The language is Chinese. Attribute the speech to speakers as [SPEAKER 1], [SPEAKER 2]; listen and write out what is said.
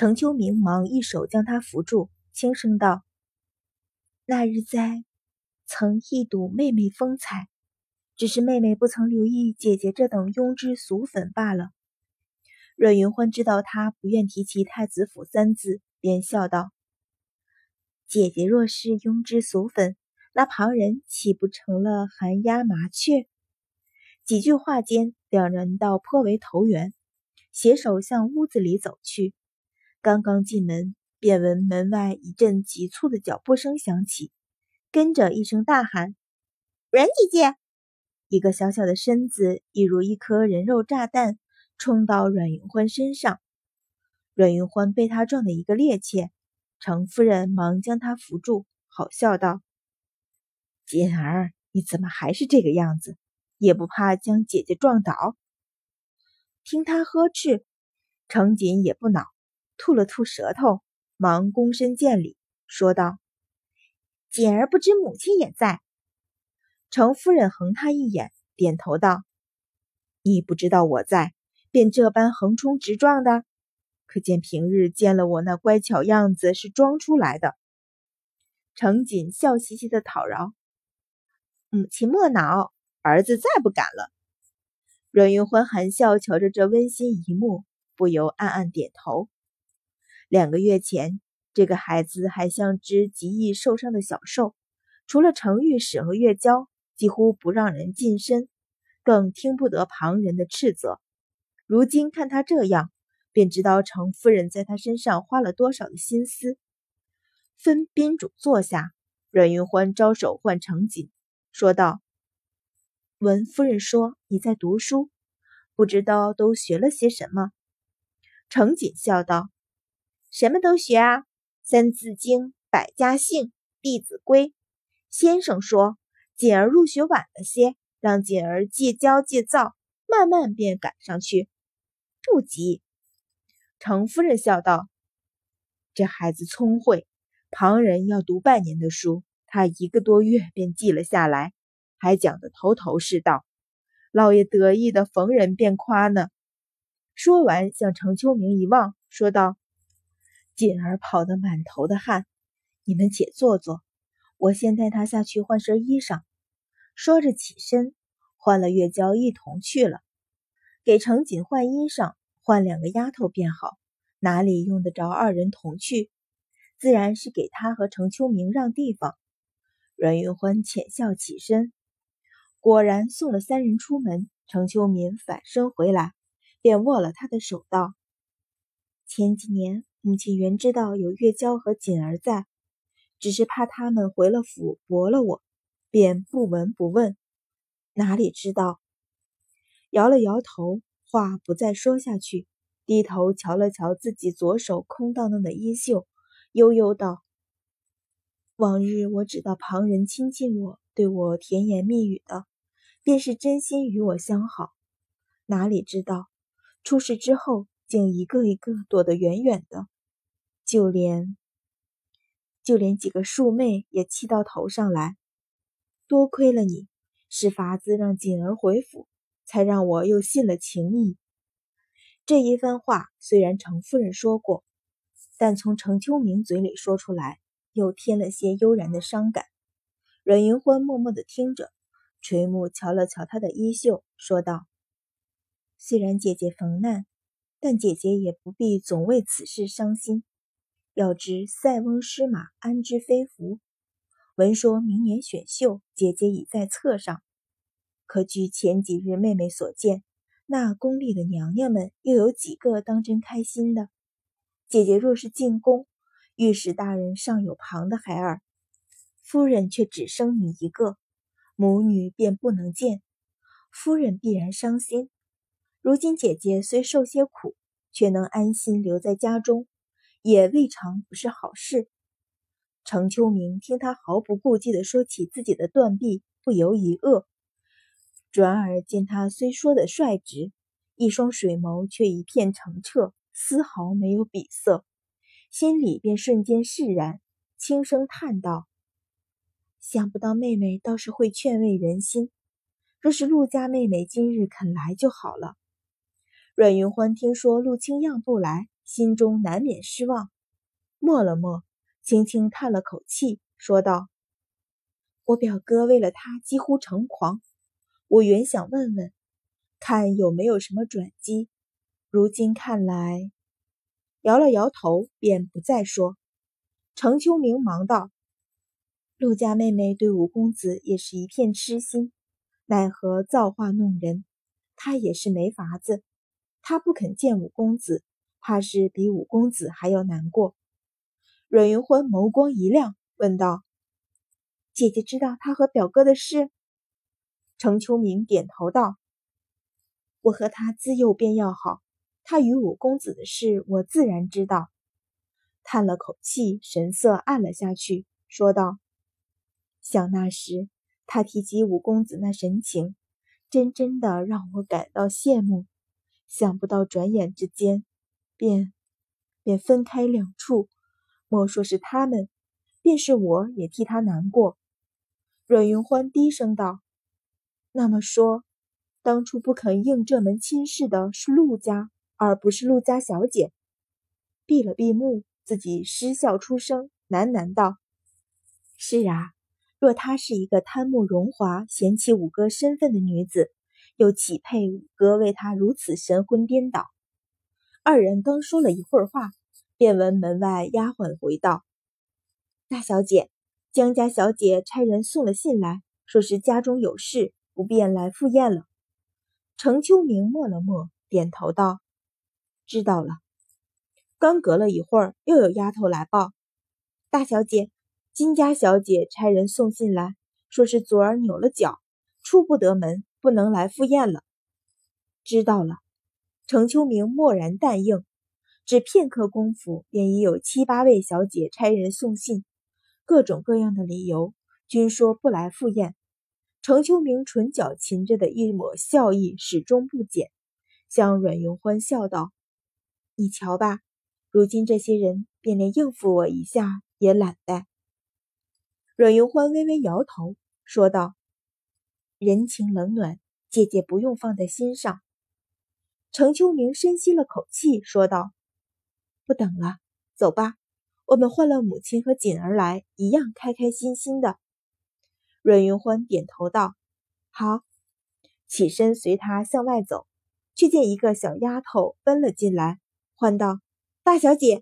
[SPEAKER 1] 程秋明忙一手将他扶住，轻声道：“那日在，曾一睹妹妹风采，只是妹妹不曾留意姐姐这等庸脂俗粉罢了。”阮云欢知道他不愿提起太子府三字，便笑道：“姐姐若是庸脂俗粉，那旁人岂不成了寒鸦麻雀？”几句话间，两人倒颇为投缘，携手向屋子里走去。刚刚进门，便闻门外一阵急促的脚步声响起，跟着一声大喊：“阮姐姐！”一个小小的身子，一如一颗人肉炸弹，冲到阮云欢身上。阮云欢被他撞得一个趔趄，程夫人忙将他扶住，好笑道：“锦儿，你怎么还是这个样子？”也不怕将姐姐撞倒。听他呵斥，程锦也不恼，吐了吐舌头，忙躬身见礼，说道：“锦儿不知母亲也在。”程夫人横他一眼，点头道：“你不知道我在，便这般横冲直撞的，可见平日见了我那乖巧样子是装出来的。”程锦笑嘻嘻的讨饶：“母亲莫恼。”儿子再不敢了。阮云欢含笑瞧着这温馨一幕，不由暗暗点头。两个月前，这个孩子还像只极易受伤的小兽，除了程御史和月娇，几乎不让人近身，更听不得旁人的斥责。如今看他这样，便知道程夫人在他身上花了多少的心思。分宾主坐下，阮云欢招手唤程锦，说道。闻夫人说你在读书，不知道都学了些什么？程锦笑道：“什么都学啊，《三字经》《百家姓》《弟子规》。先生说锦儿入学晚了些，让锦儿戒骄戒躁，慢慢便赶上去，不急。”程夫人笑道：“这孩子聪慧，旁人要读半年的书，他一个多月便记了下来。”还讲得头头是道，老爷得意的逢人便夸呢。说完，向程秋明一望，说道：“锦儿跑得满头的汗，你们且坐坐，我先带他下去换身衣裳。”说着起身，换了月娇一同去了。给程锦换衣裳，换两个丫头便好，哪里用得着二人同去？自然是给他和程秋明让地方。阮云欢浅笑起身。果然送了三人出门，程秋明反身回来，便握了他的手道：“前几年母亲原知道有月娇和锦儿在，只是怕他们回了府驳了我，便不闻不问。哪里知道？”摇了摇头，话不再说下去，低头瞧了瞧自己左手空荡荡的衣袖，悠悠道：“往日我只道旁人亲近我，对我甜言蜜语的。”便是真心与我相好，哪里知道出事之后，竟一个一个躲得远远的，就连就连几个庶妹也气到头上来。多亏了你，是法子让锦儿回府，才让我又信了情谊。这一番话虽然程夫人说过，但从程秋明嘴里说出来，又添了些悠然的伤感。阮云欢默默的听着。垂目瞧了瞧他的衣袖，说道：“虽然姐姐逢难，但姐姐也不必总为此事伤心。要知塞翁失马，安知非福？闻说明年选秀，姐姐已在册上。可据前几日妹妹所见，那宫里的娘娘们又有几个当真开心的？姐姐若是进宫，御史大人尚有旁的孩儿，夫人却只生你一个。”母女便不能见，夫人必然伤心。如今姐姐虽受些苦，却能安心留在家中，也未尝不是好事。程秋明听他毫不顾忌地说起自己的断臂，不由一愕，转而见他虽说的率直，一双水眸却一片澄澈，丝毫没有鄙色，心里便瞬间释然，轻声叹道。想不到妹妹倒是会劝慰人心。若是陆家妹妹今日肯来就好了。阮云欢听说陆清漾不来，心中难免失望，默了默，轻轻叹了口气，说道：“我表哥为了他几乎成狂，我原想问问，看有没有什么转机，如今看来……”摇了摇头，便不再说。程秋明忙道：“陆家妹妹对五公子也是一片痴心，奈何造化弄人，她也是没法子。他不肯见五公子，怕是比五公子还要难过。”阮云欢眸光一亮，问道：“姐姐知道他和表哥的事？”程秋明点头道：“我和他自幼便要好，他与五公子的事，我自然知道。”叹了口气，神色暗了下去，说道：“想那时他提及五公子那神情，真真的让我感到羡慕。想不到转眼之间，便便分开两处。莫说是他们，便是我也替他难过。”阮云欢低声道：“那么说，当初不肯应这门亲事的是陆家，而不是陆家小姐。”闭了闭目。自己失笑出声，喃喃道：“是啊，若她是一个贪慕荣华、嫌弃五哥身份的女子，又岂配五哥为她如此神魂颠倒？”二人刚说了一会儿话，便闻门外丫鬟回道：“大小姐，江家小姐差人送了信来，说是家中有事，不便来赴宴了。”程秋明默了默，点头道：“知道了。”刚隔了一会儿，又有丫头来报：“大小姐，金家小姐差人送信来，说是昨儿扭了脚，出不得门，不能来赴宴了。”知道了。程秋明默然淡应，只片刻功夫，便已有七八位小姐差人送信，各种各样的理由，均说不来赴宴。程秋明唇角噙着的一抹笑意始终不减，向阮云欢笑道：“你瞧吧。”如今这些人便连应付我一下也懒得。阮云欢微微摇头，说道：“人情冷暖，姐姐不用放在心上。”程秋明深吸了口气，说道：“不等了，走吧，我们换了母亲和锦儿来，一样开开心心的。”阮云欢点头道：“好。”起身随他向外走，却见一个小丫头奔了进来，唤道。大小姐，